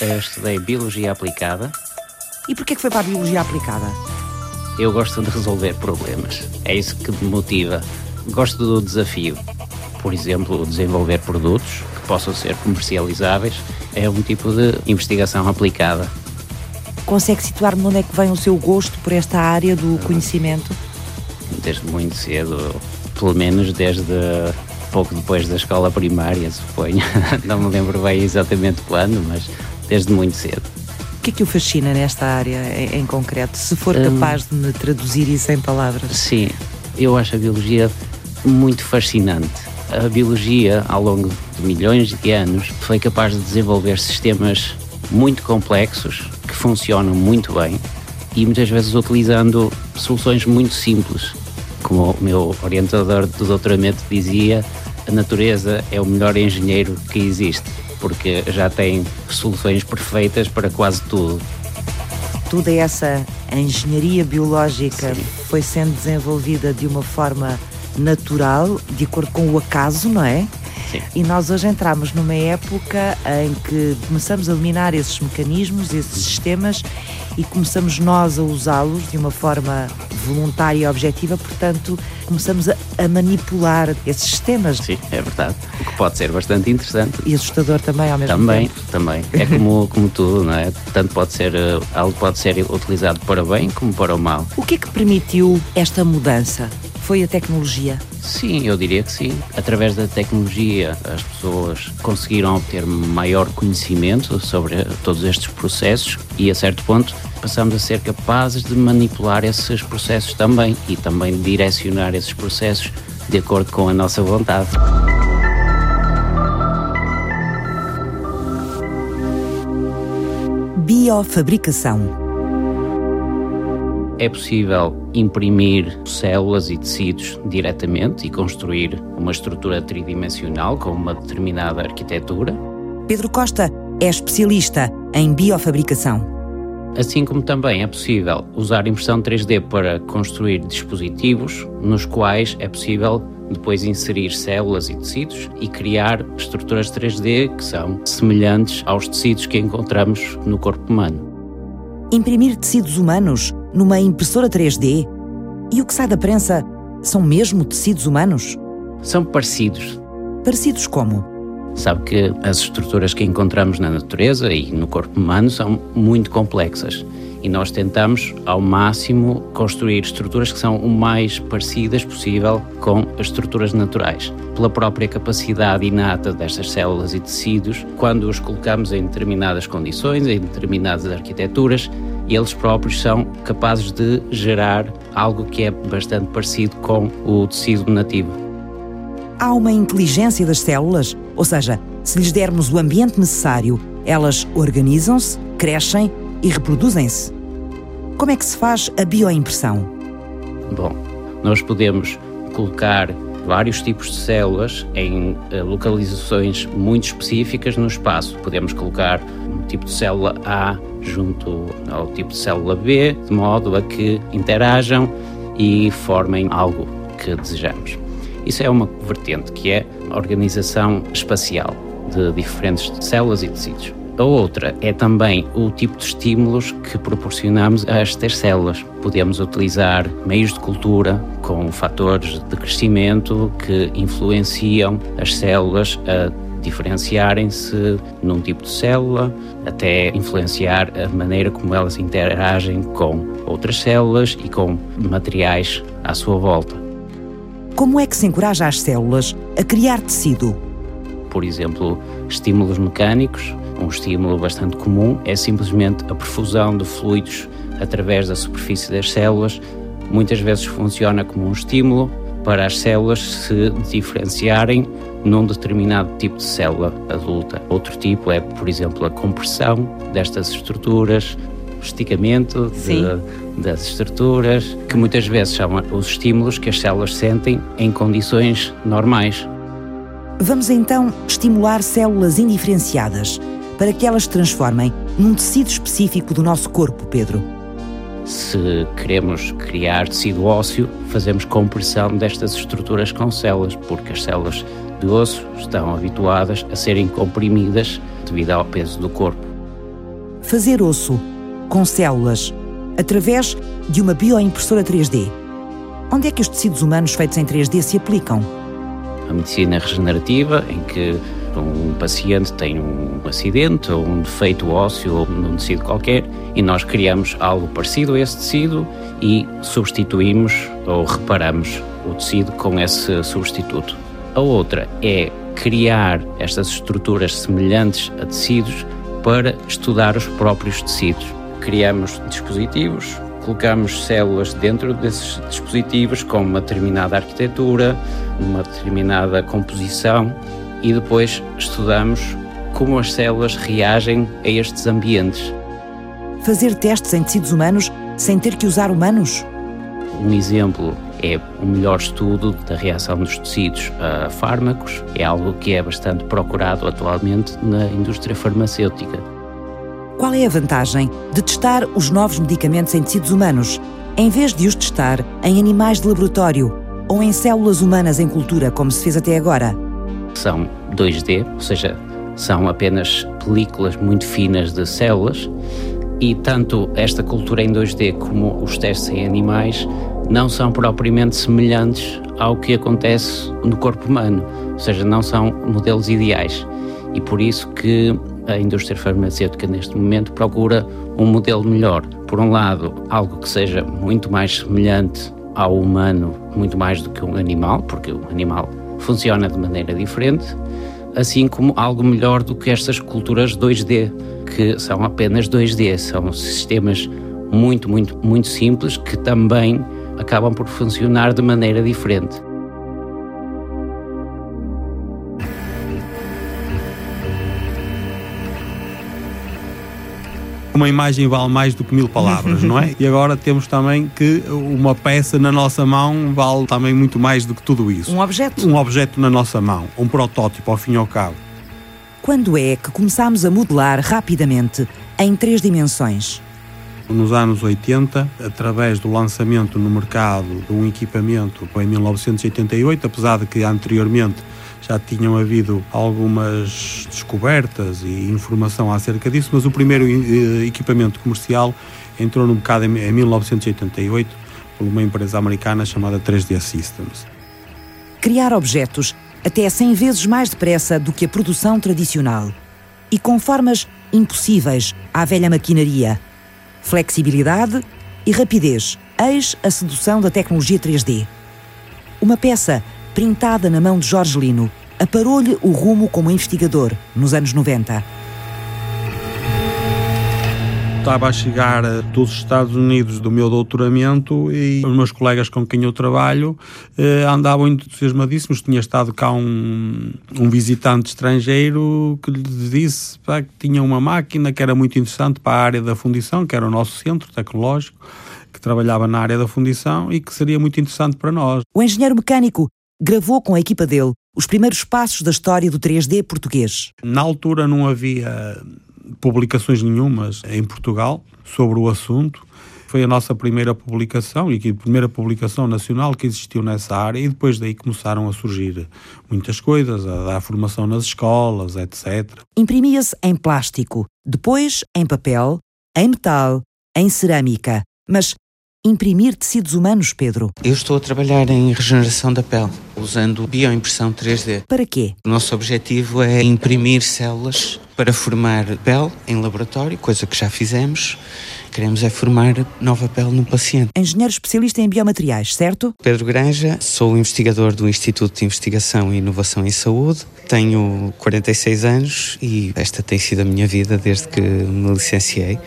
Eu estudei Biologia Aplicada. E porquê que foi para a Biologia Aplicada? Eu gosto de resolver problemas. É isso que me motiva. Gosto do desafio. Por exemplo, desenvolver produtos que possam ser comercializáveis é um tipo de investigação aplicada. Consegue situar-me onde é que vem o seu gosto por esta área do conhecimento? Desde muito cedo, pelo menos desde pouco depois da escola primária, suponho. Não me lembro bem exatamente quando, mas desde muito cedo. O que é que o fascina nesta área em, em concreto? Se for capaz hum, de me traduzir isso em palavras. Sim, eu acho a biologia muito fascinante. A biologia, ao longo de milhões de anos, foi capaz de desenvolver sistemas muito complexos que funcionam muito bem e muitas vezes utilizando soluções muito simples. Como o meu orientador do doutoramento dizia, a natureza é o melhor engenheiro que existe, porque já tem soluções perfeitas para quase tudo. Toda essa engenharia biológica Sim. foi sendo desenvolvida de uma forma natural, de acordo com o acaso, não é? Sim. E nós hoje entramos numa época em que começamos a eliminar esses mecanismos, esses sistemas e começamos nós a usá-los de uma forma voluntária e objetiva, portanto, começamos a, a, manipular esses sistemas. Sim, é verdade. O que pode ser bastante interessante. E assustador também ao mesmo também, tempo. Também, É como, como tudo, não é? Tanto pode ser, eh, algo pode ser utilizado para o bem como para o mal. O que é que permitiu esta mudança? Foi a tecnologia? Sim, eu diria que sim. Através da tecnologia, as pessoas conseguiram obter maior conhecimento sobre todos estes processos e, a certo ponto, passamos a ser capazes de manipular esses processos também e também direcionar esses processos de acordo com a nossa vontade. Biofabricação é possível imprimir células e tecidos diretamente e construir uma estrutura tridimensional com uma determinada arquitetura. Pedro Costa é especialista em biofabricação. Assim como também é possível usar impressão 3D para construir dispositivos nos quais é possível depois inserir células e tecidos e criar estruturas 3D que são semelhantes aos tecidos que encontramos no corpo humano. Imprimir tecidos humanos numa impressora 3D? E o que sai da prensa são mesmo tecidos humanos? São parecidos. Parecidos como? Sabe que as estruturas que encontramos na natureza e no corpo humano são muito complexas e nós tentamos ao máximo construir estruturas que são o mais parecidas possível com as estruturas naturais. Pela própria capacidade inata destas células e tecidos, quando os colocamos em determinadas condições, em determinadas arquiteturas, eles próprios são capazes de gerar algo que é bastante parecido com o tecido nativo. Há uma inteligência das células, ou seja, se lhes dermos o ambiente necessário, elas organizam-se, crescem e reproduzem-se. Como é que se faz a bioimpressão? Bom, nós podemos colocar vários tipos de células em eh, localizações muito específicas no espaço. Podemos colocar um tipo de célula A junto ao tipo de célula B, de modo a que interajam e formem algo que desejamos. Isso é uma vertente que é a organização espacial de diferentes células e tecidos. A outra é também o tipo de estímulos que proporcionamos a estas células. Podemos utilizar meios de cultura com fatores de crescimento que influenciam as células a diferenciarem-se num tipo de célula, até influenciar a maneira como elas interagem com outras células e com materiais à sua volta. Como é que se encoraja as células a criar tecido? Por exemplo, estímulos mecânicos. Um estímulo bastante comum é simplesmente a perfusão de fluidos através da superfície das células. Muitas vezes funciona como um estímulo para as células se diferenciarem num determinado tipo de célula adulta. Outro tipo é, por exemplo, a compressão destas estruturas, o esticamento de, das estruturas, que muitas vezes são os estímulos que as células sentem em condições normais. Vamos então estimular células indiferenciadas para que elas se transformem num tecido específico do nosso corpo, Pedro. Se queremos criar tecido ósseo, fazemos compressão destas estruturas com células, porque as células de osso estão habituadas a serem comprimidas devido ao peso do corpo. fazer osso com células através de uma bioimpressora 3D. Onde é que os tecidos humanos feitos em 3D se aplicam? A medicina regenerativa, em que um paciente tem um acidente ou um defeito ósseo ou num tecido qualquer e nós criamos algo parecido a esse tecido e substituímos ou reparamos o tecido com esse substituto. A outra é criar estas estruturas semelhantes a tecidos para estudar os próprios tecidos. Criamos dispositivos, colocamos células dentro desses dispositivos com uma determinada arquitetura, uma determinada composição e depois estudamos como as células reagem a estes ambientes. Fazer testes em tecidos humanos sem ter que usar humanos? Um exemplo é o melhor estudo da reação dos tecidos a fármacos. É algo que é bastante procurado atualmente na indústria farmacêutica. Qual é a vantagem de testar os novos medicamentos em tecidos humanos, em vez de os testar em animais de laboratório ou em células humanas em cultura, como se fez até agora? São 2D, ou seja, são apenas películas muito finas de células e tanto esta cultura em 2D como os testes em animais não são propriamente semelhantes ao que acontece no corpo humano, ou seja, não são modelos ideais. E por isso que a indústria farmacêutica neste momento procura um modelo melhor. Por um lado, algo que seja muito mais semelhante ao humano, muito mais do que um animal, porque o animal funciona de maneira diferente, assim como algo melhor do que estas culturas 2D, que são apenas 2D, são sistemas muito, muito, muito simples que também acabam por funcionar de maneira diferente. Uma imagem vale mais do que mil palavras, não é? E agora temos também que uma peça na nossa mão vale também muito mais do que tudo isso. Um objeto? Um objeto na nossa mão, um protótipo ao fim e ao cabo. Quando é que começámos a modelar rapidamente em três dimensões? nos anos 80, através do lançamento no mercado de um equipamento em 1988, apesar de que anteriormente já tinham havido algumas descobertas e informação acerca disso, mas o primeiro eh, equipamento comercial entrou no mercado em 1988 por uma empresa americana chamada 3D Systems. Criar objetos até 100 vezes mais depressa do que a produção tradicional e com formas impossíveis à velha maquinaria flexibilidade e rapidez, eis a sedução da tecnologia 3D. Uma peça printada na mão de Jorge Lino aparou-lhe o rumo como investigador nos anos 90. Estava a chegar dos Estados Unidos do meu doutoramento e os meus colegas com quem eu trabalho eh, andavam entusiasmadíssimos. Tinha estado cá um, um visitante estrangeiro que lhe disse pá, que tinha uma máquina que era muito interessante para a área da fundição, que era o nosso centro tecnológico, que trabalhava na área da fundição e que seria muito interessante para nós. O engenheiro mecânico gravou com a equipa dele os primeiros passos da história do 3D português. Na altura não havia publicações nenhumas em Portugal sobre o assunto. Foi a nossa primeira publicação e a primeira publicação nacional que existiu nessa área, e depois daí começaram a surgir muitas coisas, a dar formação nas escolas, etc. Imprimia-se em plástico, depois em papel, em metal, em cerâmica. Mas imprimir tecidos humanos, Pedro? Eu estou a trabalhar em regeneração da pele, usando bioimpressão 3D. Para quê? O nosso objetivo é imprimir células para formar pele em laboratório, coisa que já fizemos. Queremos é formar nova pele no paciente. Engenheiro especialista em biomateriais, certo? Pedro Granja, sou investigador do Instituto de Investigação e Inovação em Saúde. Tenho 46 anos e esta tem sido a minha vida desde que me licenciei.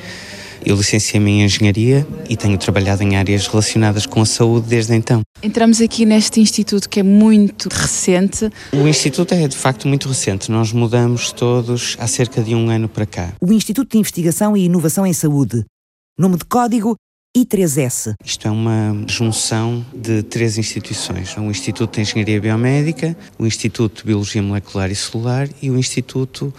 Eu licenciei-me em Engenharia e tenho trabalhado em áreas relacionadas com a saúde desde então. Entramos aqui neste instituto que é muito recente. O instituto é de facto muito recente. Nós mudamos todos há cerca de um ano para cá. O Instituto de Investigação e Inovação em Saúde. Nome de código I3S. Isto é uma junção de três instituições: o Instituto de Engenharia Biomédica, o Instituto de Biologia Molecular e Celular e o Instituto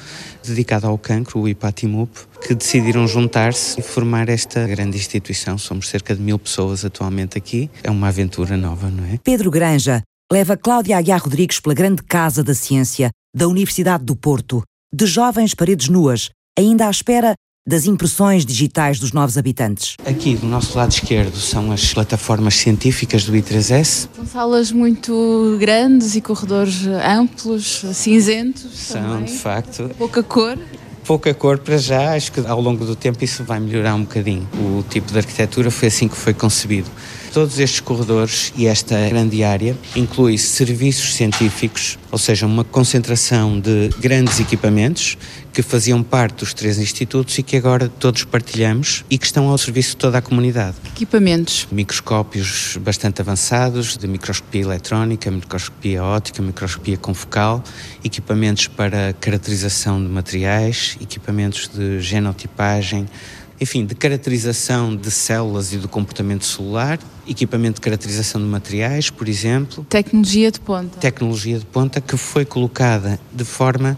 dedicado ao cancro, o IPATIMUP, que decidiram juntar-se e formar esta grande instituição. Somos cerca de mil pessoas atualmente aqui. É uma aventura nova, não é? Pedro Granja leva Cláudia Aguiar Rodrigues pela grande Casa da Ciência da Universidade do Porto, de jovens paredes nuas, ainda à espera das impressões digitais dos novos habitantes. Aqui do nosso lado esquerdo são as plataformas científicas do I3S. São salas muito grandes e corredores amplos, cinzentos. São, também. de facto. Pouca cor. Pouca cor para já, acho que ao longo do tempo isso vai melhorar um bocadinho. O tipo de arquitetura foi assim que foi concebido. Todos estes corredores e esta grande área inclui serviços científicos, ou seja, uma concentração de grandes equipamentos que faziam parte dos três institutos e que agora todos partilhamos e que estão ao serviço de toda a comunidade. Equipamentos. Microscópios bastante avançados, de microscopia eletrónica, microscopia óptica, microscopia confocal, equipamentos para caracterização de materiais, equipamentos de genotipagem, enfim, de caracterização de células e do comportamento celular, equipamento de caracterização de materiais, por exemplo. Tecnologia de ponta. Tecnologia de ponta que foi colocada de forma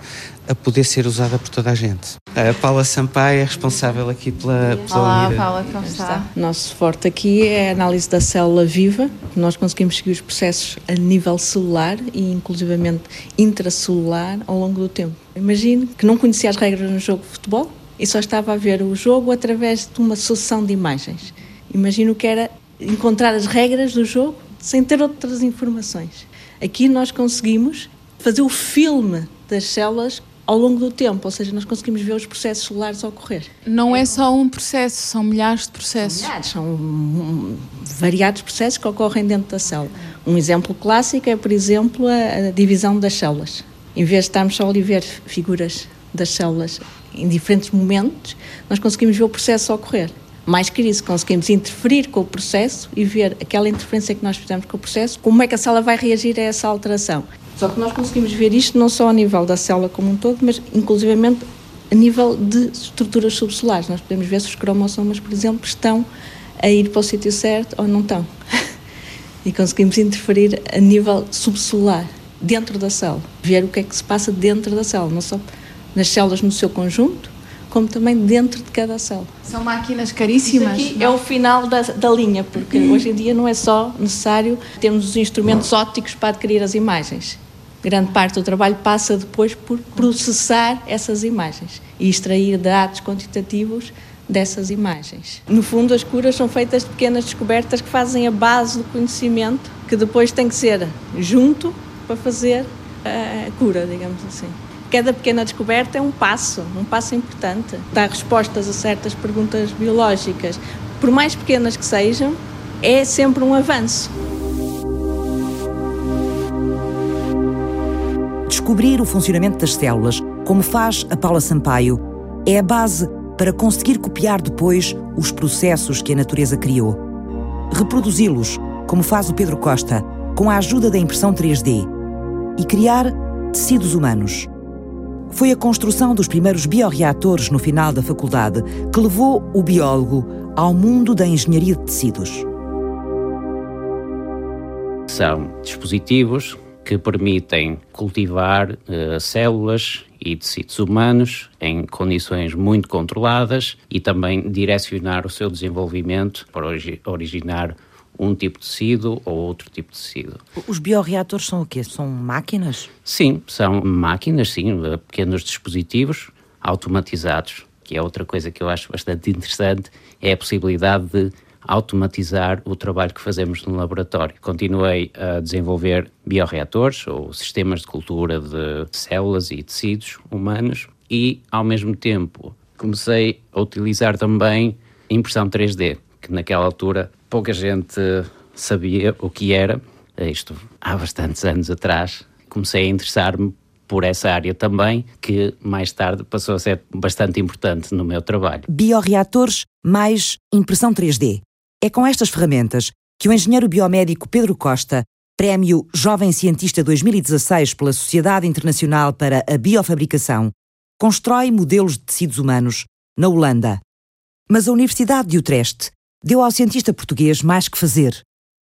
a poder ser usada por toda a gente. A Paula Sampaio é responsável aqui pela, pela Olá, unidade. Paula, como está? Nosso forte aqui é a análise da célula viva. Nós conseguimos seguir os processos a nível celular e inclusivamente intracelular ao longo do tempo. Imagine que não conhecia as regras no jogo de futebol e só estava a ver o jogo através de uma sucessão de imagens. Imagino que era encontrar as regras do jogo sem ter outras informações. Aqui nós conseguimos fazer o filme das células ao longo do tempo, ou seja, nós conseguimos ver os processos celulares a ocorrer. Não é só um processo, são milhares de processos. Milhares, São variados processos que ocorrem dentro da célula. Um exemplo clássico é, por exemplo, a, a divisão das células. Em vez de estarmos só a ver figuras das células em diferentes momentos, nós conseguimos ver o processo ocorrer. Mais que isso, conseguimos interferir com o processo e ver aquela interferência que nós fizemos com o processo, como é que a célula vai reagir a essa alteração. Só que nós conseguimos ver isto não só a nível da célula como um todo, mas inclusivamente a nível de estruturas subcelulares. Nós podemos ver se os cromossomas, por exemplo, estão a ir para o sítio certo ou não estão. e conseguimos interferir a nível subcelular, dentro da célula. Ver o que é que se passa dentro da célula, não só nas células no seu conjunto, como também dentro de cada célula. São máquinas Isso caríssimas. aqui é o final da, da linha, porque hoje em dia não é só necessário termos os instrumentos ópticos para adquirir as imagens. Grande parte do trabalho passa depois por processar essas imagens e extrair dados quantitativos dessas imagens. No fundo, as curas são feitas de pequenas descobertas que fazem a base do conhecimento, que depois tem que ser junto para fazer a cura, digamos assim. Cada pequena descoberta é um passo, um passo importante. Dar respostas a certas perguntas biológicas, por mais pequenas que sejam, é sempre um avanço. Descobrir o funcionamento das células, como faz a Paula Sampaio, é a base para conseguir copiar depois os processos que a natureza criou. Reproduzi-los, como faz o Pedro Costa, com a ajuda da impressão 3D. E criar tecidos humanos. Foi a construção dos primeiros bioreatores no final da faculdade que levou o biólogo ao mundo da engenharia de tecidos. São dispositivos que permitem cultivar eh, células e tecidos humanos em condições muito controladas e também direcionar o seu desenvolvimento para origi- originar um tipo de tecido ou outro tipo de tecido. Os bioreatores são o quê? São máquinas? Sim, são máquinas, sim, eh, pequenos dispositivos automatizados, que é outra coisa que eu acho bastante interessante, é a possibilidade de automatizar o trabalho que fazemos no laboratório. Continuei a desenvolver bioreatores ou sistemas de cultura de células e tecidos humanos e, ao mesmo tempo, comecei a utilizar também impressão 3D, que naquela altura pouca gente sabia o que era. Isto há bastantes anos atrás. Comecei a interessar-me por essa área também, que mais tarde passou a ser bastante importante no meu trabalho. Bioreatores mais impressão 3D. É com estas ferramentas que o engenheiro biomédico Pedro Costa, Prémio Jovem Cientista 2016 pela Sociedade Internacional para a Biofabricação, constrói modelos de tecidos humanos na Holanda. Mas a Universidade de Utrecht deu ao cientista português mais que fazer: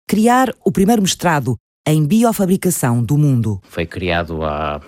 criar o primeiro mestrado em biofabricação do mundo. Foi criado há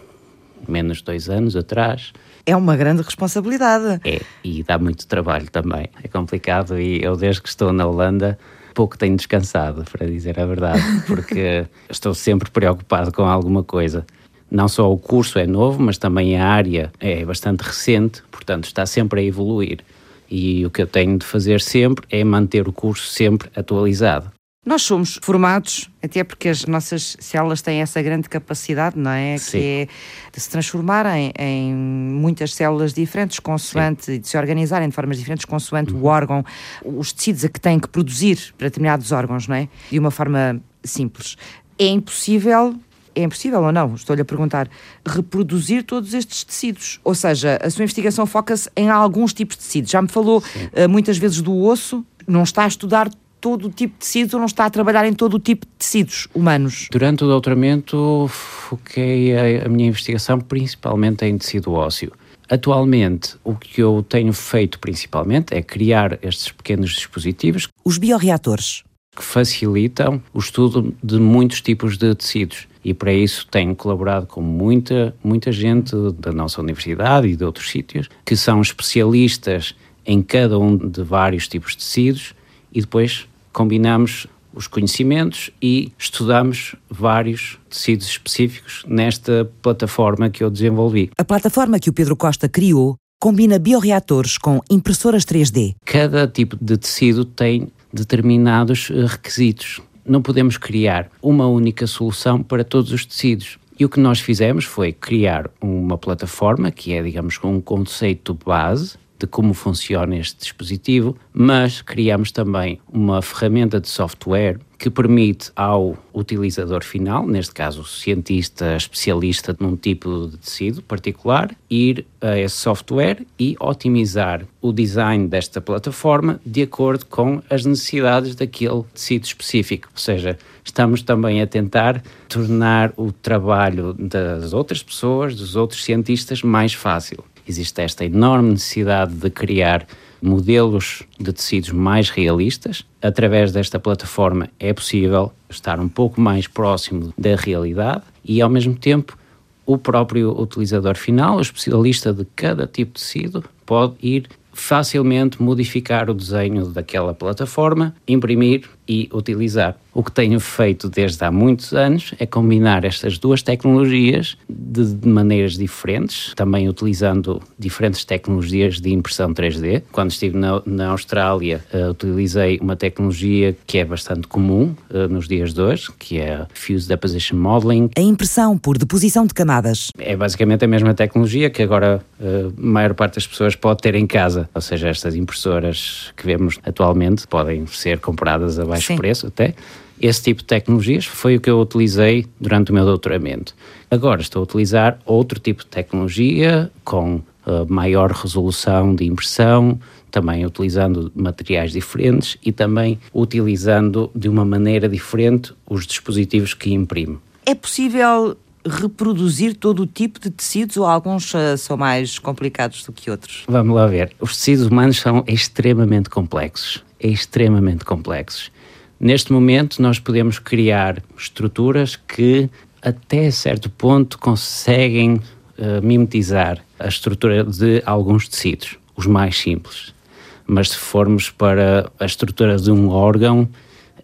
menos de dois anos atrás. É uma grande responsabilidade. É, e dá muito trabalho também. É complicado e eu, desde que estou na Holanda, pouco tenho descansado, para dizer a verdade, porque estou sempre preocupado com alguma coisa. Não só o curso é novo, mas também a área é bastante recente, portanto está sempre a evoluir. E o que eu tenho de fazer sempre é manter o curso sempre atualizado. Nós somos formados, até porque as nossas células têm essa grande capacidade, não é? Sim. Que é de se transformarem em muitas células diferentes, consoante, Sim. de se organizarem de formas diferentes, consoante uhum. o órgão, os tecidos a que têm que produzir para determinados órgãos, não é? De uma forma simples. É impossível é impossível ou não, estou-lhe a perguntar, reproduzir todos estes tecidos. Ou seja, a sua investigação foca-se em alguns tipos de tecidos. Já me falou uh, muitas vezes do osso, não está a estudar todo o tipo de tecidos ou não está a trabalhar em todo o tipo de tecidos humanos? Durante o doutoramento foquei a, a minha investigação principalmente em tecido ósseo. Atualmente, o que eu tenho feito principalmente é criar estes pequenos dispositivos. Os bioreatores. Que facilitam o estudo de muitos tipos de tecidos. E para isso tenho colaborado com muita, muita gente da nossa universidade e de outros sítios que são especialistas em cada um de vários tipos de tecidos e depois combinamos os conhecimentos e estudamos vários tecidos específicos nesta plataforma que eu desenvolvi. A plataforma que o Pedro Costa criou combina bioreatores com impressoras 3D. Cada tipo de tecido tem determinados requisitos. Não podemos criar uma única solução para todos os tecidos. E o que nós fizemos foi criar uma plataforma que é, digamos, um conceito base de como funciona este dispositivo, mas criamos também uma ferramenta de software que permite ao utilizador final, neste caso o cientista especialista num tipo de tecido particular, ir a esse software e otimizar o design desta plataforma de acordo com as necessidades daquele tecido específico. Ou seja, estamos também a tentar tornar o trabalho das outras pessoas, dos outros cientistas, mais fácil existe esta enorme necessidade de criar modelos de tecidos mais realistas. Através desta plataforma é possível estar um pouco mais próximo da realidade e, ao mesmo tempo, o próprio utilizador final, o especialista de cada tipo de tecido, pode ir facilmente modificar o desenho daquela plataforma, imprimir e utilizar. O que tenho feito desde há muitos anos é combinar estas duas tecnologias de, maneiras diferentes, também utilizando diferentes tecnologias de impressão 3D. Quando estive na, na Austrália, uh, utilizei uma tecnologia que é bastante comum uh, nos dias de hoje, que é Fused Deposition Modeling. A impressão por deposição de camadas. É basicamente a mesma tecnologia que agora uh, a maior parte das pessoas pode ter em casa. Ou seja, estas impressoras que vemos atualmente podem ser compradas a baixo Sim. preço até. Esse tipo de tecnologias foi o que eu utilizei durante o meu doutoramento. Agora estou a utilizar outro tipo de tecnologia com uh, maior resolução de impressão, também utilizando materiais diferentes e também utilizando de uma maneira diferente os dispositivos que imprimo. É possível reproduzir todo o tipo de tecidos ou alguns uh, são mais complicados do que outros? Vamos lá ver. Os tecidos humanos são extremamente complexos. Extremamente complexos. Neste momento, nós podemos criar estruturas que, até certo ponto, conseguem uh, mimetizar a estrutura de alguns tecidos, os mais simples. Mas se formos para a estrutura de um órgão,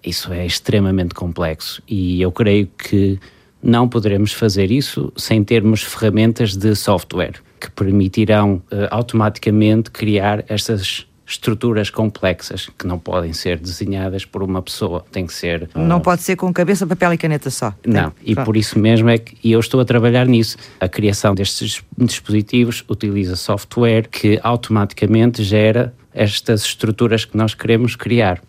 isso é extremamente complexo e eu creio que não poderemos fazer isso sem termos ferramentas de software que permitirão uh, automaticamente criar estas estruturas complexas que não podem ser desenhadas por uma pessoa. Tem que ser. Não uh... pode ser com cabeça, papel e caneta só. Não, Tem... e por isso mesmo é que e eu estou a trabalhar nisso. A criação destes dispositivos utiliza software que automaticamente gera estas estruturas que nós queremos criar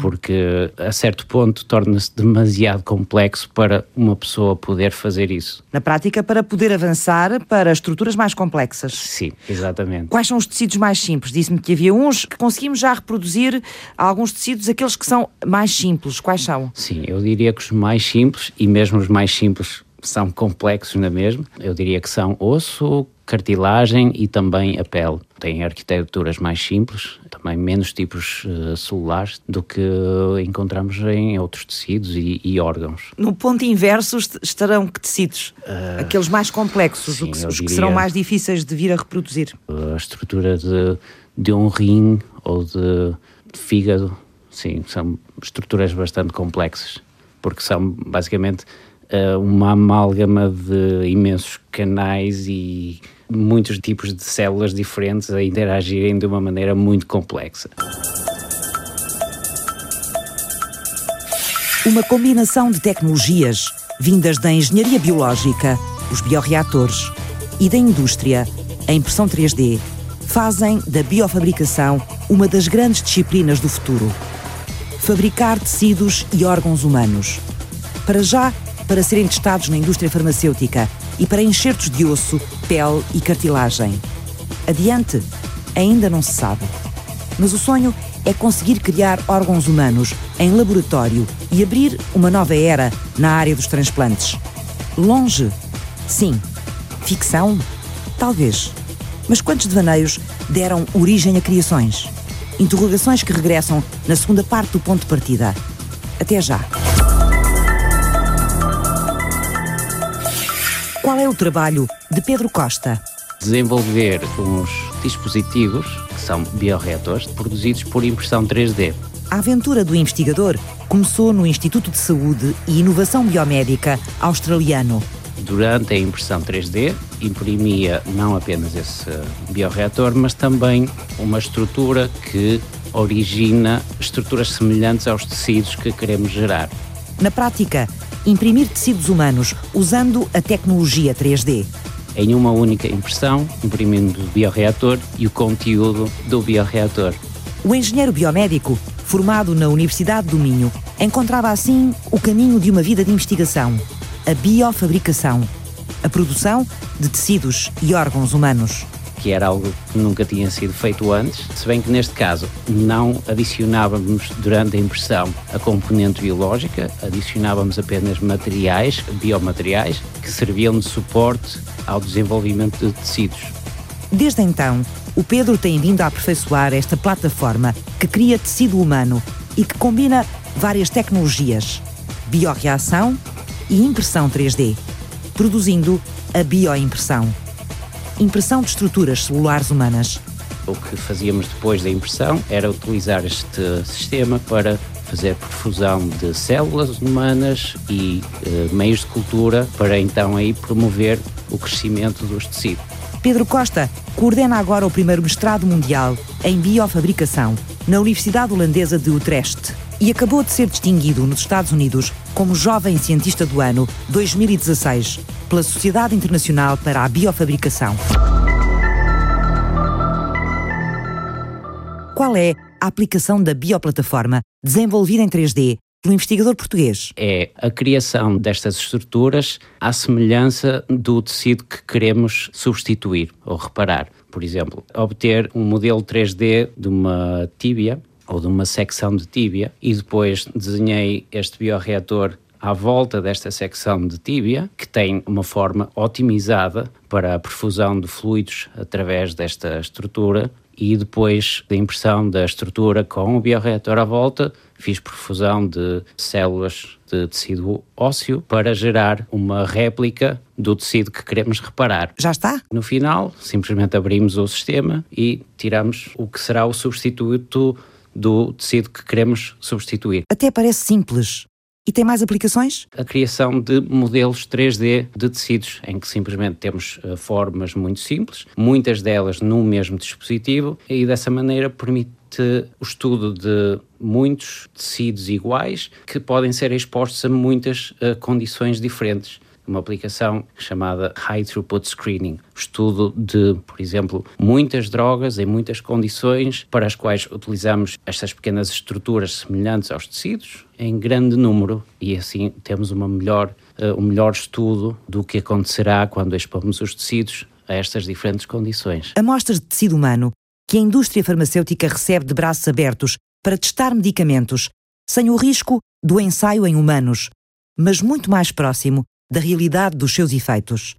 porque a certo ponto torna-se demasiado complexo para uma pessoa poder fazer isso. Na prática, para poder avançar para estruturas mais complexas. Sim, exatamente. Quais são os tecidos mais simples? Disse-me que havia uns que conseguimos já reproduzir alguns tecidos, aqueles que são mais simples. Quais são? Sim, eu diria que os mais simples, e mesmo os mais simples são complexos na mesma, eu diria que são osso, cartilagem e também a pele. Tem arquiteturas mais simples, também menos tipos uh, celulares do que encontramos em outros tecidos e, e órgãos. No ponto inverso estarão que tecidos? Uh, Aqueles mais complexos, sim, que, os que serão mais difíceis de vir a reproduzir? A estrutura de, de um rim ou de fígado, sim, são estruturas bastante complexas, porque são basicamente uma amálgama de imensos canais e muitos tipos de células diferentes a interagirem de uma maneira muito complexa. Uma combinação de tecnologias vindas da engenharia biológica, os bioreatores, e da indústria, a impressão 3D, fazem da biofabricação uma das grandes disciplinas do futuro. Fabricar tecidos e órgãos humanos. Para já, para serem testados na indústria farmacêutica e para enxertos de osso, pele e cartilagem. Adiante, ainda não se sabe. Mas o sonho é conseguir criar órgãos humanos em laboratório e abrir uma nova era na área dos transplantes. Longe? Sim. Ficção? Talvez. Mas quantos devaneios deram origem a criações? Interrogações que regressam na segunda parte do ponto de partida. Até já. Qual é o trabalho de Pedro Costa? Desenvolver uns dispositivos, que são bioreatores, produzidos por impressão 3D. A aventura do investigador começou no Instituto de Saúde e Inovação Biomédica australiano. Durante a impressão 3D, imprimia não apenas esse bioreator, mas também uma estrutura que origina estruturas semelhantes aos tecidos que queremos gerar. Na prática, imprimir tecidos humanos usando a tecnologia 3D. Em uma única impressão, imprimindo o bioreator e o conteúdo do bioreator. O engenheiro biomédico, formado na Universidade do Minho, encontrava assim o caminho de uma vida de investigação: a biofabricação, a produção de tecidos e órgãos humanos que era algo que nunca tinha sido feito antes, se bem que neste caso não adicionávamos durante a impressão a componente biológica, adicionávamos apenas materiais, biomateriais, que serviam de suporte ao desenvolvimento de tecidos. Desde então, o Pedro tem vindo a aperfeiçoar esta plataforma que cria tecido humano e que combina várias tecnologias, bioreação e impressão 3D, produzindo a bioimpressão impressão de estruturas celulares humanas. O que fazíamos depois da impressão era utilizar este sistema para fazer perfusão de células humanas e eh, meios de cultura para então aí promover o crescimento dos tecidos. Pedro Costa coordena agora o primeiro mestrado mundial em biofabricação na Universidade Holandesa de Utrecht e acabou de ser distinguido nos Estados Unidos como Jovem Cientista do Ano 2016 pela Sociedade Internacional para a Biofabricação. Qual é a aplicação da bioplataforma desenvolvida em 3D pelo investigador português? É a criação destas estruturas à semelhança do tecido que queremos substituir ou reparar. Por exemplo, obter um modelo 3D de uma tíbia ou de uma secção de tíbia e depois desenhei este bioreator à volta desta secção de tíbia, que tem uma forma otimizada para a perfusão de fluidos através desta estrutura e depois da impressão da estrutura com o bioreator à volta, fiz perfusão de células de tecido ósseo para gerar uma réplica do tecido que queremos reparar. Já está? No final, simplesmente abrimos o sistema e tiramos o que será o substituto do tecido que queremos substituir. Até parece simples, e tem mais aplicações? A criação de modelos 3D de tecidos, em que simplesmente temos uh, formas muito simples, muitas delas num mesmo dispositivo, e dessa maneira permite o estudo de muitos tecidos iguais que podem ser expostos a muitas uh, condições diferentes uma aplicação chamada High Throughput Screening, estudo de, por exemplo, muitas drogas em muitas condições para as quais utilizamos estas pequenas estruturas semelhantes aos tecidos em grande número e assim temos uma melhor, uh, um melhor estudo do que acontecerá quando expomos os tecidos a estas diferentes condições. Amostras de tecido humano que a indústria farmacêutica recebe de braços abertos para testar medicamentos, sem o risco do ensaio em humanos, mas muito mais próximo da realidade dos seus efeitos.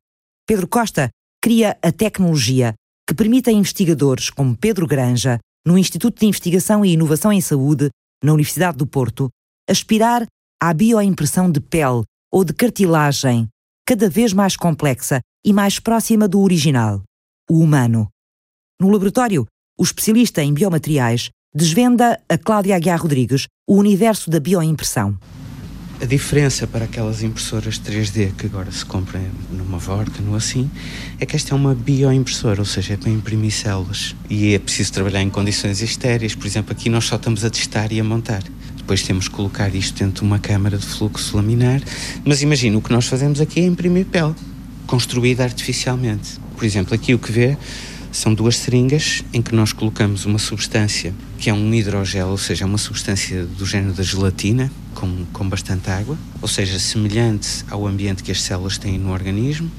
Pedro Costa cria a tecnologia que permite a investigadores como Pedro Granja, no Instituto de Investigação e Inovação em Saúde, na Universidade do Porto, aspirar à bioimpressão de pele ou de cartilagem, cada vez mais complexa e mais próxima do original, o humano. No laboratório, o especialista em biomateriais desvenda a Cláudia Aguiar Rodrigues o universo da bioimpressão. A diferença para aquelas impressoras 3D que agora se compram numa Vorta, no assim, é que esta é uma bioimpressora, ou seja, é para imprimir células. E é preciso trabalhar em condições estéreis. Por exemplo, aqui nós só estamos a testar e a montar. Depois temos que colocar isto dentro de uma câmara de fluxo laminar. Mas imagina, o que nós fazemos aqui é imprimir pele, construída artificialmente. Por exemplo, aqui o que vê são duas seringas em que nós colocamos uma substância que é um hidrogel, ou seja, uma substância do género da gelatina, com, com bastante água, ou seja, semelhante ao ambiente que as células têm no organismo,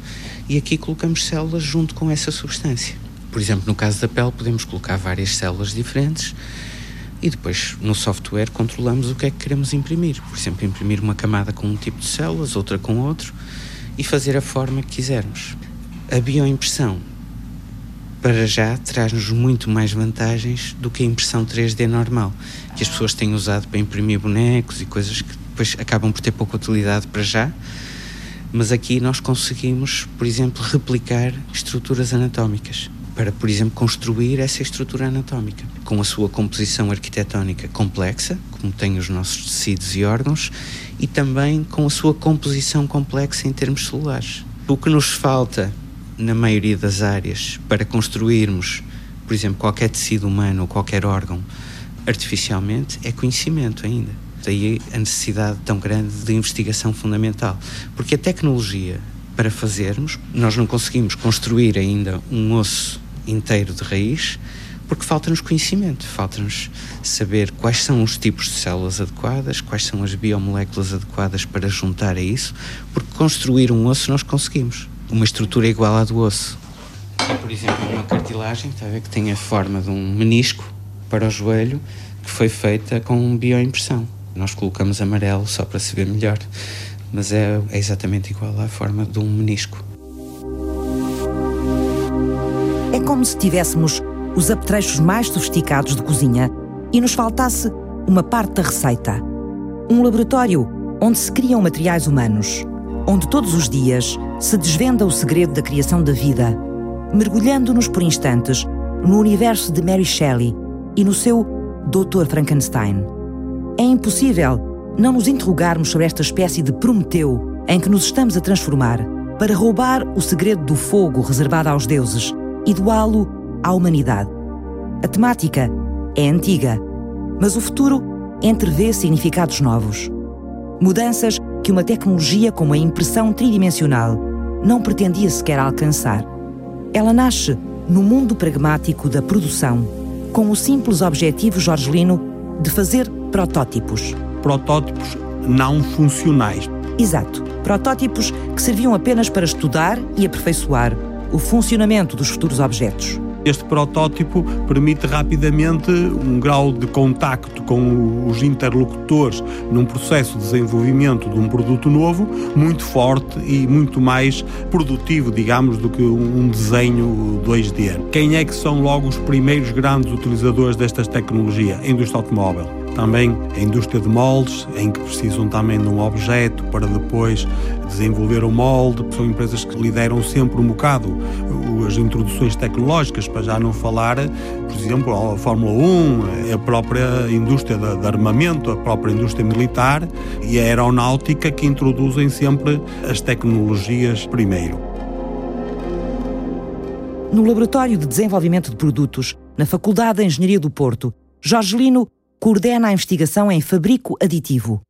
e aqui colocamos células junto com essa substância. Por exemplo, no caso da pele, podemos colocar várias células diferentes e depois no software controlamos o que é que queremos imprimir. Por exemplo, imprimir uma camada com um tipo de células, outra com outro e fazer a forma que quisermos. A bioimpressão para já traz-nos muito mais vantagens do que a impressão 3D normal, que as pessoas têm usado para imprimir bonecos e coisas que depois acabam por ter pouca utilidade para já. Mas aqui nós conseguimos, por exemplo, replicar estruturas anatómicas para, por exemplo, construir essa estrutura anatómica com a sua composição arquitetónica complexa, como tem os nossos tecidos e órgãos, e também com a sua composição complexa em termos celulares. O que nos falta na maioria das áreas, para construirmos, por exemplo, qualquer tecido humano ou qualquer órgão artificialmente, é conhecimento ainda. Daí a necessidade tão grande de investigação fundamental. Porque a tecnologia para fazermos, nós não conseguimos construir ainda um osso inteiro de raiz, porque falta-nos conhecimento, falta-nos saber quais são os tipos de células adequadas, quais são as biomoléculas adequadas para juntar a isso, porque construir um osso nós conseguimos uma estrutura igual à do osso. Por exemplo, uma cartilagem está a ver, que tem a forma de um menisco para o joelho que foi feita com bioimpressão. Nós colocamos amarelo só para se ver melhor, mas é, é exatamente igual à forma de um menisco. É como se tivéssemos os apetrechos mais sofisticados de cozinha e nos faltasse uma parte da receita. Um laboratório onde se criam materiais humanos, onde todos os dias se desvenda o segredo da criação da vida, mergulhando-nos por instantes no universo de Mary Shelley e no seu Dr. Frankenstein. É impossível não nos interrogarmos sobre esta espécie de Prometeu em que nos estamos a transformar para roubar o segredo do fogo reservado aos deuses e doá-lo à humanidade. A temática é antiga, mas o futuro entrevê significados novos. Mudanças que uma tecnologia como a impressão tridimensional não pretendia sequer alcançar. Ela nasce no mundo pragmático da produção, com o simples objetivo jorgelino de fazer protótipos. Protótipos não funcionais. Exato. Protótipos que serviam apenas para estudar e aperfeiçoar o funcionamento dos futuros objetos. Este protótipo permite rapidamente um grau de contacto com os interlocutores num processo de desenvolvimento de um produto novo muito forte e muito mais produtivo, digamos, do que um desenho 2D. Quem é que são logo os primeiros grandes utilizadores destas tecnologias? A indústria automóvel também a indústria de moldes, em que precisam também de um objeto para depois desenvolver o molde. São empresas que lideram sempre um bocado as introduções tecnológicas, para já não falar, por exemplo, a Fórmula 1, a própria indústria de armamento, a própria indústria militar e a aeronáutica que introduzem sempre as tecnologias primeiro. No Laboratório de Desenvolvimento de Produtos, na Faculdade de Engenharia do Porto, Jorgelino coordena a investigação em fabrico aditivo.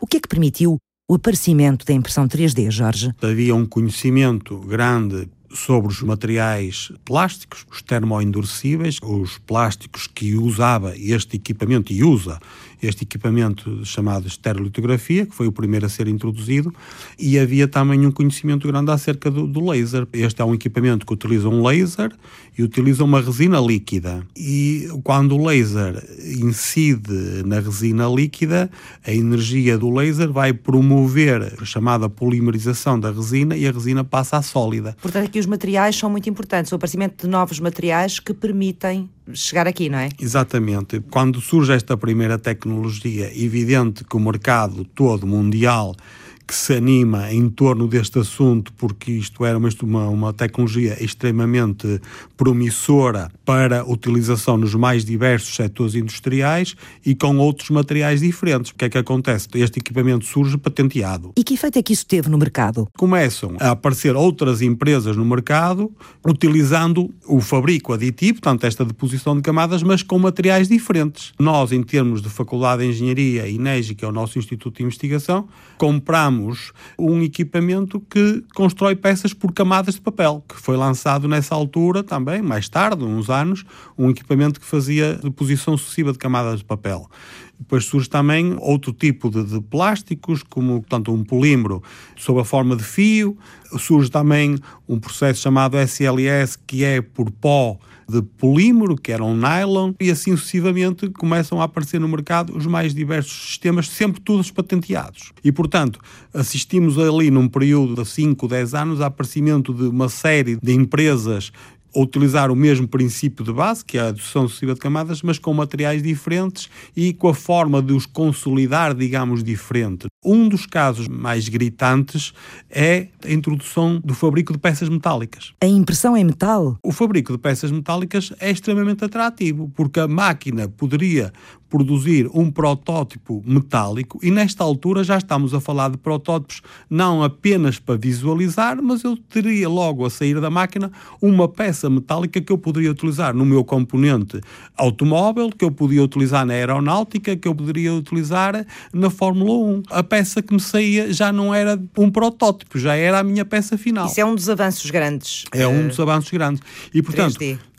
O que é que permitiu o aparecimento da impressão 3D, Jorge? Havia um conhecimento grande sobre os materiais plásticos, os termoendurecíveis, os plásticos que usava este equipamento e usa este equipamento chamado estereolitografia, que foi o primeiro a ser introduzido, e havia também um conhecimento grande acerca do, do laser. Este é um equipamento que utiliza um laser e utiliza uma resina líquida. E quando o laser incide na resina líquida, a energia do laser vai promover a chamada polimerização da resina e a resina passa a sólida. Portanto, aqui os materiais são muito importantes, o aparecimento de novos materiais que permitem chegar aqui, não é? Exatamente. Quando surge esta primeira tecnologia, evidente que o mercado todo mundial que se anima em torno deste assunto, porque isto era uma, uma tecnologia extremamente promissora para utilização nos mais diversos setores industriais e com outros materiais diferentes. O que é que acontece? Este equipamento surge patenteado. E que efeito é que isso teve no mercado? Começam a aparecer outras empresas no mercado utilizando o fabrico aditivo, portanto, esta deposição de camadas, mas com materiais diferentes. Nós, em termos de Faculdade de Engenharia, INEGI, que é o nosso Instituto de Investigação, compramos um equipamento que constrói peças por camadas de papel, que foi lançado nessa altura também, mais tarde, uns anos, um equipamento que fazia deposição sucessiva de camadas de papel. Depois surge também outro tipo de, de, plásticos, como portanto, um polímero sob a forma de fio. Surge também um processo chamado SLS, que é por pó de polímero, que era um nylon, e assim sucessivamente começam a aparecer no mercado os mais diversos sistemas, sempre todos patenteados. E, portanto, assistimos ali num período de 5, 10 anos ao aparecimento de uma série de empresas utilizar o mesmo princípio de base, que é a adoção sucessiva de camadas, mas com materiais diferentes e com a forma de os consolidar, digamos, diferente. Um dos casos mais gritantes é a introdução do fabrico de peças metálicas. A impressão em metal? O fabrico de peças metálicas é extremamente atrativo, porque a máquina poderia produzir um protótipo metálico e nesta altura já estamos a falar de protótipos não apenas para visualizar, mas eu teria logo a sair da máquina uma peça metálica que eu poderia utilizar no meu componente automóvel, que eu podia utilizar na aeronáutica, que eu poderia utilizar na Fórmula 1. A peça que me saía já não era um protótipo, já era a minha peça final. Isso é um dos avanços grandes. É um dos avanços grandes. E portanto, 3D.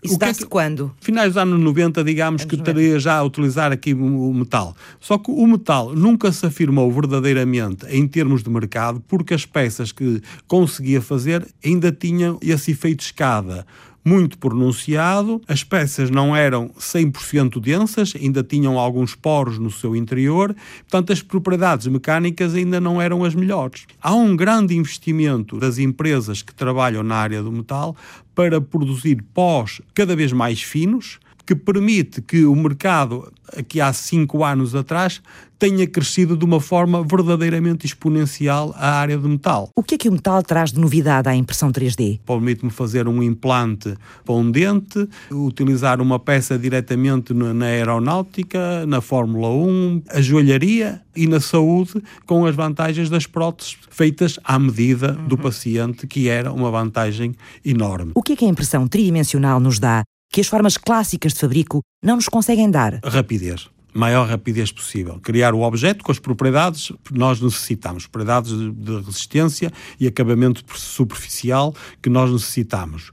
É quando? Finais dos anos 90, digamos anos que estaria já a utilizar aqui o metal. Só que o metal nunca se afirmou verdadeiramente em termos de mercado, porque as peças que conseguia fazer ainda tinham esse efeito escada muito pronunciado, as peças não eram 100% densas, ainda tinham alguns poros no seu interior, portanto, as propriedades mecânicas ainda não eram as melhores. Há um grande investimento das empresas que trabalham na área do metal para produzir pós cada vez mais finos, que permite que o mercado, aqui há cinco anos atrás, tenha crescido de uma forma verdadeiramente exponencial a área do metal. O que é que o metal traz de novidade à impressão 3D? Permite-me fazer um implante para um dente, utilizar uma peça diretamente na aeronáutica, na Fórmula 1, a joalharia e na saúde, com as vantagens das próteses feitas à medida do paciente, que era uma vantagem enorme. O que é que a impressão tridimensional nos dá que as formas clássicas de fabrico não nos conseguem dar? Rapidez maior rapidez possível. Criar o objeto com as propriedades que nós necessitamos, propriedades de resistência e acabamento superficial que nós necessitamos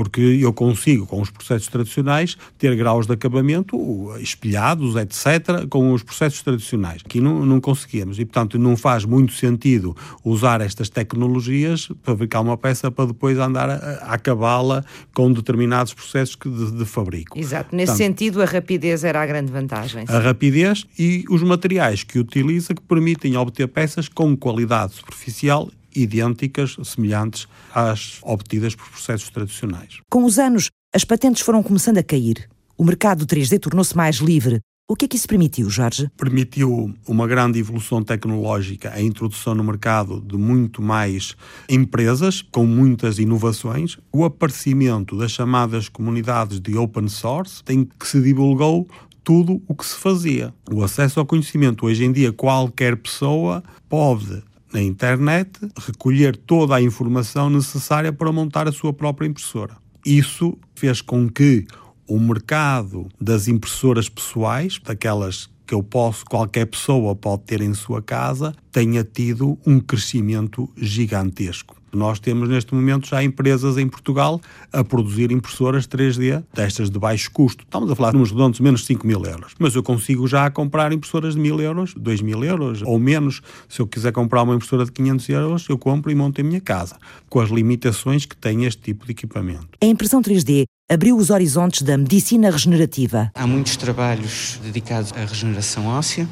porque eu consigo, com os processos tradicionais, ter graus de acabamento espelhados, etc., com os processos tradicionais. Aqui não, não conseguimos e, portanto, não faz muito sentido usar estas tecnologias para fabricar uma peça para depois andar a, a acabá-la com determinados processos de, de fabrico. Exato. Nesse portanto, sentido, a rapidez era a grande vantagem. Sim. A rapidez e os materiais que utiliza que permitem obter peças com qualidade superficial idênticas, semelhantes às obtidas por processos tradicionais. Com os anos, as patentes foram começando a cair. O mercado 3D tornou-se mais livre. O que é que isso permitiu, Jorge? Permitiu uma grande evolução tecnológica, a introdução no mercado de muito mais empresas, com muitas inovações, o aparecimento das chamadas comunidades de open source, em que se divulgou tudo o que se fazia. O acesso ao conhecimento, hoje em dia, qualquer pessoa pode na internet, recolher toda a informação necessária para montar a sua própria impressora. Isso fez com que o mercado das impressoras pessoais, daquelas que eu posso, qualquer pessoa pode ter em sua casa, tenha tido um crescimento gigantesco. Nós temos neste momento já empresas em Portugal a produzir impressoras 3D destas de baixo custo. Estamos a falar de uns redondos menos de 5 mil euros. Mas eu consigo já comprar impressoras de 1000 euros, 2 mil euros ou menos. Se eu quiser comprar uma impressora de 500 euros, eu compro e monto em minha casa, com as limitações que tem este tipo de equipamento. A impressão 3D abriu os horizontes da medicina regenerativa. Há muitos trabalhos dedicados à regeneração óssea.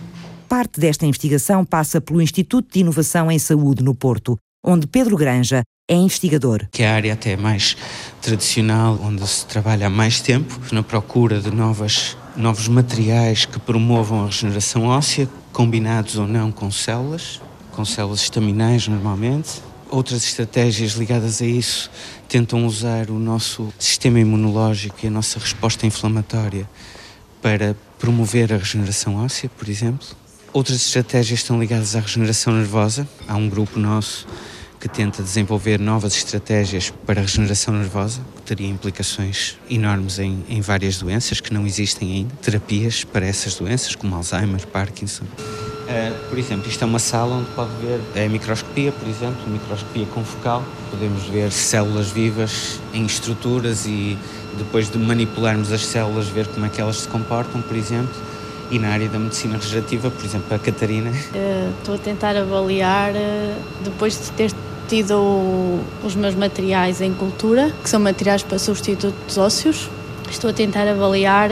Parte desta investigação passa pelo Instituto de Inovação em Saúde, no Porto, onde Pedro Granja é investigador. Que é a área até mais tradicional, onde se trabalha há mais tempo, na procura de novas, novos materiais que promovam a regeneração óssea, combinados ou não com células, com células estaminais normalmente. Outras estratégias ligadas a isso tentam usar o nosso sistema imunológico e a nossa resposta inflamatória para promover a regeneração óssea, por exemplo. Outras estratégias estão ligadas à regeneração nervosa. Há um grupo nosso que tenta desenvolver novas estratégias para a regeneração nervosa, que teria implicações enormes em, em várias doenças que não existem ainda, terapias para essas doenças, como Alzheimer, Parkinson. Uh, por exemplo, isto é uma sala onde pode ver a microscopia, por exemplo, microscopia confocal. Podemos ver células vivas em estruturas e depois de manipularmos as células, ver como é que elas se comportam, por exemplo. E na área da medicina regenerativa, por exemplo, a Catarina. Uh, estou a tentar avaliar, uh, depois de ter tido os meus materiais em cultura, que são materiais para substitutos ósseos. Estou a tentar avaliar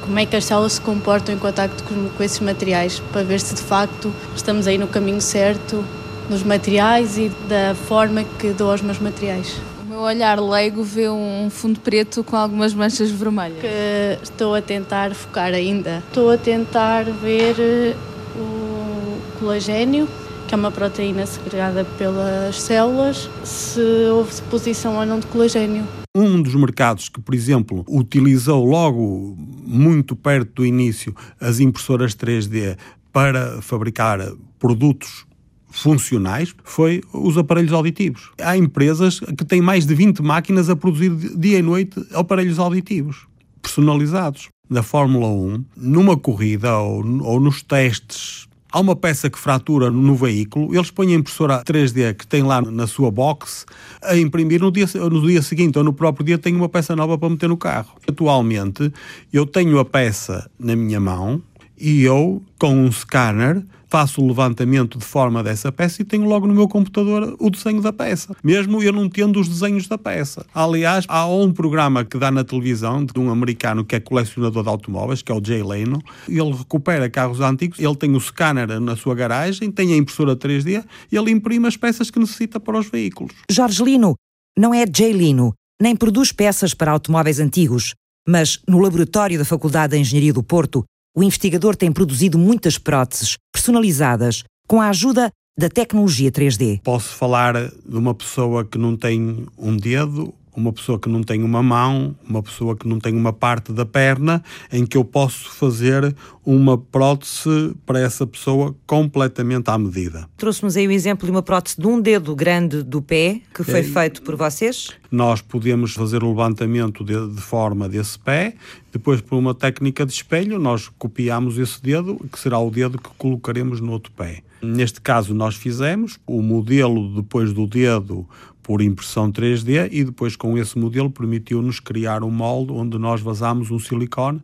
como é que as células se comportam em contacto com, com esses materiais, para ver se de facto estamos aí no caminho certo dos materiais e da forma que dou aos meus materiais. O meu olhar leigo vê um fundo preto com algumas manchas vermelhas. Que estou a tentar focar ainda. Estou a tentar ver eh, o colagênio que é uma proteína segregada pelas células, se houve deposição ou não de colagênio. Um dos mercados que, por exemplo, utilizou logo muito perto do início as impressoras 3D para fabricar produtos funcionais foi os aparelhos auditivos. Há empresas que têm mais de 20 máquinas a produzir dia e noite aparelhos auditivos personalizados. Da Fórmula 1, numa corrida ou, ou nos testes há uma peça que fratura no veículo, eles põem a impressora 3D que tem lá na sua box a imprimir no dia, no dia seguinte ou no próprio dia tem uma peça nova para meter no carro. Atualmente eu tenho a peça na minha mão e eu, com um scanner, faço o levantamento de forma dessa peça e tenho logo no meu computador o desenho da peça, mesmo eu não tendo os desenhos da peça. Aliás, há um programa que dá na televisão de um americano que é colecionador de automóveis, que é o Jay Leno, ele recupera carros antigos, ele tem o scanner na sua garagem, tem a impressora 3D e ele imprime as peças que necessita para os veículos. Jorge Lino não é Jay Lino, nem produz peças para automóveis antigos, mas no laboratório da Faculdade de Engenharia do Porto o investigador tem produzido muitas próteses personalizadas com a ajuda da tecnologia 3D. Posso falar de uma pessoa que não tem um dedo uma pessoa que não tem uma mão, uma pessoa que não tem uma parte da perna, em que eu posso fazer uma prótese para essa pessoa completamente à medida. Trouxe-nos aí o exemplo de uma prótese de um dedo grande do pé, que foi é, feito por vocês? Nós podemos fazer o levantamento de, de forma desse pé, depois por uma técnica de espelho, nós copiamos esse dedo, que será o dedo que colocaremos no outro pé. Neste caso, nós fizemos o modelo depois do dedo por impressão 3D e depois com esse modelo permitiu-nos criar um molde onde nós vazamos um silicone,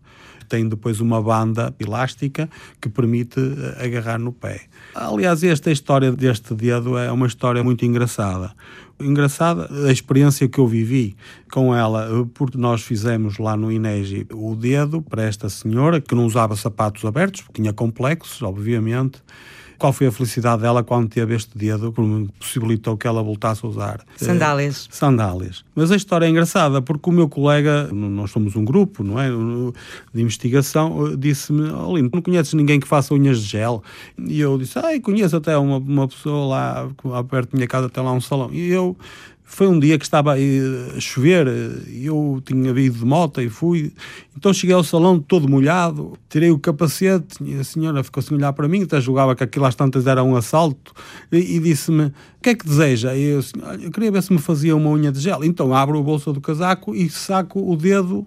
tem depois uma banda elástica que permite eh, agarrar no pé. Aliás, esta história deste dedo é uma história muito engraçada. Engraçada a experiência que eu vivi com ela, eh, porque nós fizemos lá no INEGI o dedo para esta senhora que não usava sapatos abertos, porque tinha complexos, obviamente, qual foi a felicidade dela quando teve este dedo que possibilitou que ela voltasse a usar sandálias. Eh, sandálias. Mas a história é engraçada porque o meu colega, nós somos um grupo, não é, de investigação, disse-me, Olinda, não conheces ninguém que faça unhas de gel? E eu disse, ai, conheço até uma, uma pessoa lá, perto da minha casa, tem lá um salão. E eu foi um dia que estava a chover, eu tinha vindo de moto e fui, então cheguei ao salão todo molhado, tirei o capacete e a senhora ficou assim a olhar para mim, até julgava que aquilo às tantas era um assalto, e, e disse-me, o que é que deseja? E eu, assim, eu queria ver se me fazia uma unha de gel. Então abro a bolsa do casaco e saco o dedo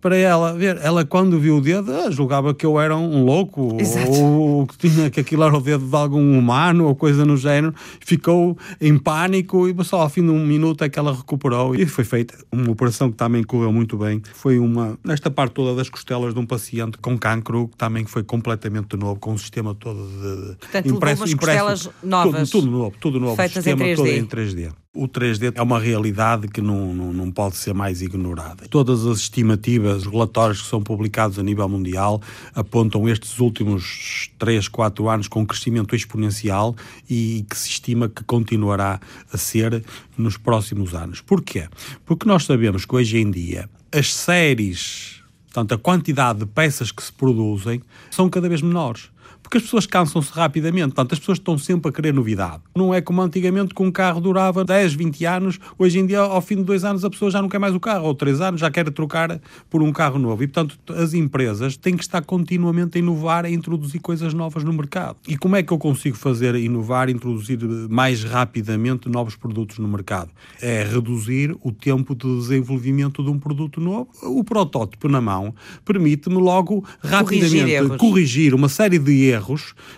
para ela ver. Ela, quando viu o dedo, ah, julgava que eu era um louco, Exato. ou que tinha que aquilo era o dedo de algum humano, ou coisa no género. Ficou em pânico e só ao fim de um minuto é que ela recuperou. E foi feita uma operação que também correu muito bem. Foi uma, nesta parte toda das costelas de um paciente com cancro, que também foi completamente novo, com o sistema todo de. Portanto, impresso, impresso, costelas novas. Tudo, novo, tudo novo. Feitas em 3D. todo em 3D. O 3D é uma realidade que não, não, não, pode ser mais ignorada. Todas as estimativas, relatórios que são publicados a nível mundial apontam estes últimos 3, 4 anos com um crescimento exponencial e que se estima que continuará a ser nos próximos anos. Porquê? Porque nós sabemos que hoje em dia as séries, portanto, a quantidade de peças que se produzem são cada vez menores Porque as pessoas cansam-se rapidamente, portanto, as pessoas estão sempre a querer novidade. Não é como antigamente que um carro durava 10, 20 anos, hoje em dia, ao fim de dois anos, a pessoa já não quer mais o carro, ou três anos, já quer trocar por um carro novo. E, portanto, as empresas têm que estar continuamente a inovar, a introduzir coisas novas no mercado. E como é que eu consigo fazer inovar, introduzir mais rapidamente novos produtos no mercado? É reduzir o tempo de desenvolvimento de um produto novo. O protótipo na mão permite-me logo rapidamente corrigir, corrigir uma série de erros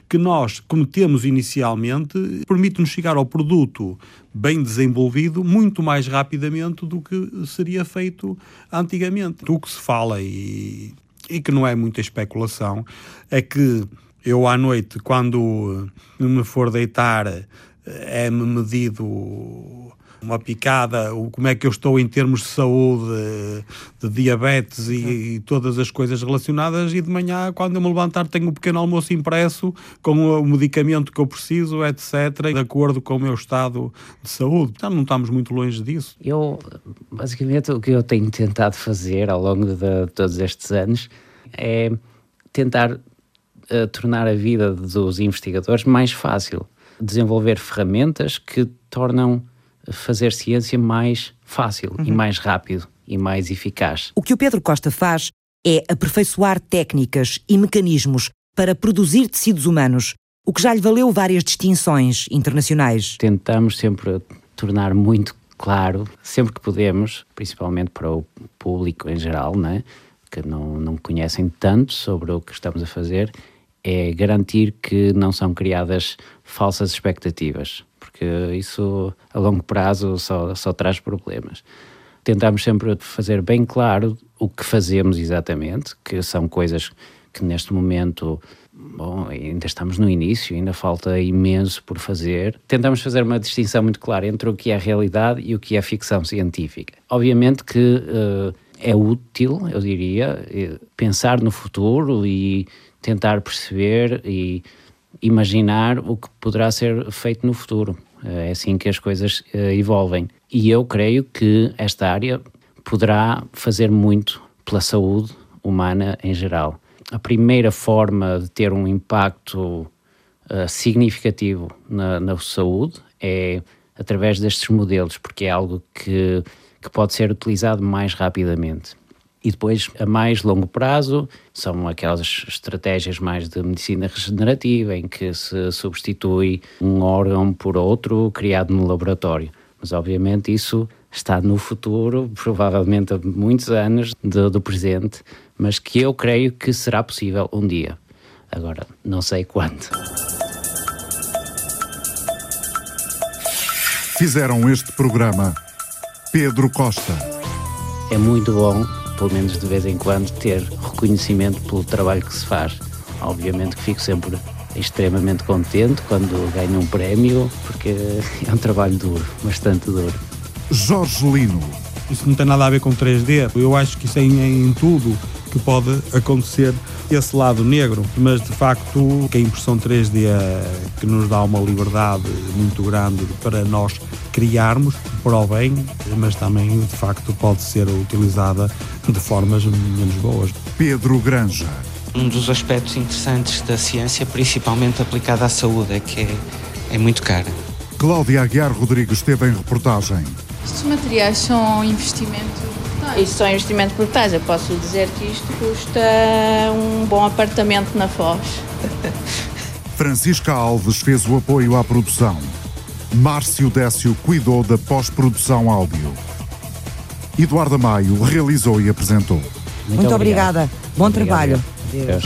que nós cometemos inicialmente, permite-nos chegar ao produto bem desenvolvido muito mais rapidamente do que seria feito antigamente. O que se fala e, e que não é muita especulação é que eu à noite, quando me for deitar, é-me medido uma picada, como é que eu estou em termos de saúde, de diabetes e, e, todas as coisas relacionadas, e de manhã, quando eu me levantar, tenho um pequeno almoço impresso com o medicamento que eu preciso, etc., de acordo com o meu estado de saúde. Então não estamos muito longe disso. Eu, basicamente, o que eu tenho tentado fazer ao longo de todos estes anos é tentar uh, tornar a vida dos investigadores mais fácil, desenvolver ferramentas que tornam fazer ciência mais fácil uhum. e mais rápido e mais eficaz. O que o Pedro Costa faz é aperfeiçoar técnicas e mecanismos para produzir tecidos humanos, o que já lhe valeu várias distinções internacionais. Tentamos sempre tornar muito claro, sempre que podemos, principalmente para o público em geral, né, que não, não conhecem tanto sobre o que estamos a fazer, é garantir que não são criadas falsas expectativas porque isso a longo prazo só, só traz problemas. Tentamos sempre fazer bem claro o que fazemos exatamente, que são coisas que neste momento bom, ainda estamos no início, ainda falta imenso por fazer. Tentamos fazer uma distinção muito clara entre o que é realidade e o que é ficção científica. Obviamente que uh, é útil, eu diria, eh, pensar no futuro e tentar perceber e imaginar o que poderá ser feito no futuro. É assim que as coisas eh, evolvem. E eu creio que esta área poderá fazer muito pela saúde humana em geral. A primeira forma de ter um impacto uh, significativo na, na, saúde é através destes modelos, porque é algo que, que pode ser utilizado mais rapidamente. E depois, a mais longo prazo, são aquelas estratégias mais de medicina regenerativa, em que se substitui um órgão por outro criado no laboratório. Mas, obviamente, isso está no futuro, provavelmente há muitos anos do, do presente, mas que eu creio que será possível um dia. Agora, não sei quando. Fizeram este programa Pedro Costa. É muito bom pelo menos de vez em quando, ter reconhecimento pelo trabalho que se faz. Obviamente que fico sempre extremamente contente quando ganho um prémio, porque é um trabalho duro, bastante duro. Jorge Lino. Isso não tem nada a ver com 3D. Eu acho que isso é em, em tudo que pode acontecer esse lado negro, mas de facto que a impressão 3D é que nos dá uma liberdade muito grande para nós criarmos para o bem, mas também de facto pode ser utilizada de formas menos boas. Pedro Granja. Um dos aspectos interessantes da ciência, principalmente aplicada à saúde, é que é, é muito cara. Cláudia Aguiar Rodrigues esteve em reportagem. Estes materiais são investimento isto só é investimento brutais. Eu posso dizer que isto custa um bom apartamento na Foz. Francisca Alves fez o apoio à produção. Márcio Décio cuidou da pós-produção áudio. Eduardo Maio realizou e apresentou. Muito, Muito obrigada. Bom obrigado. trabalho. Adeus.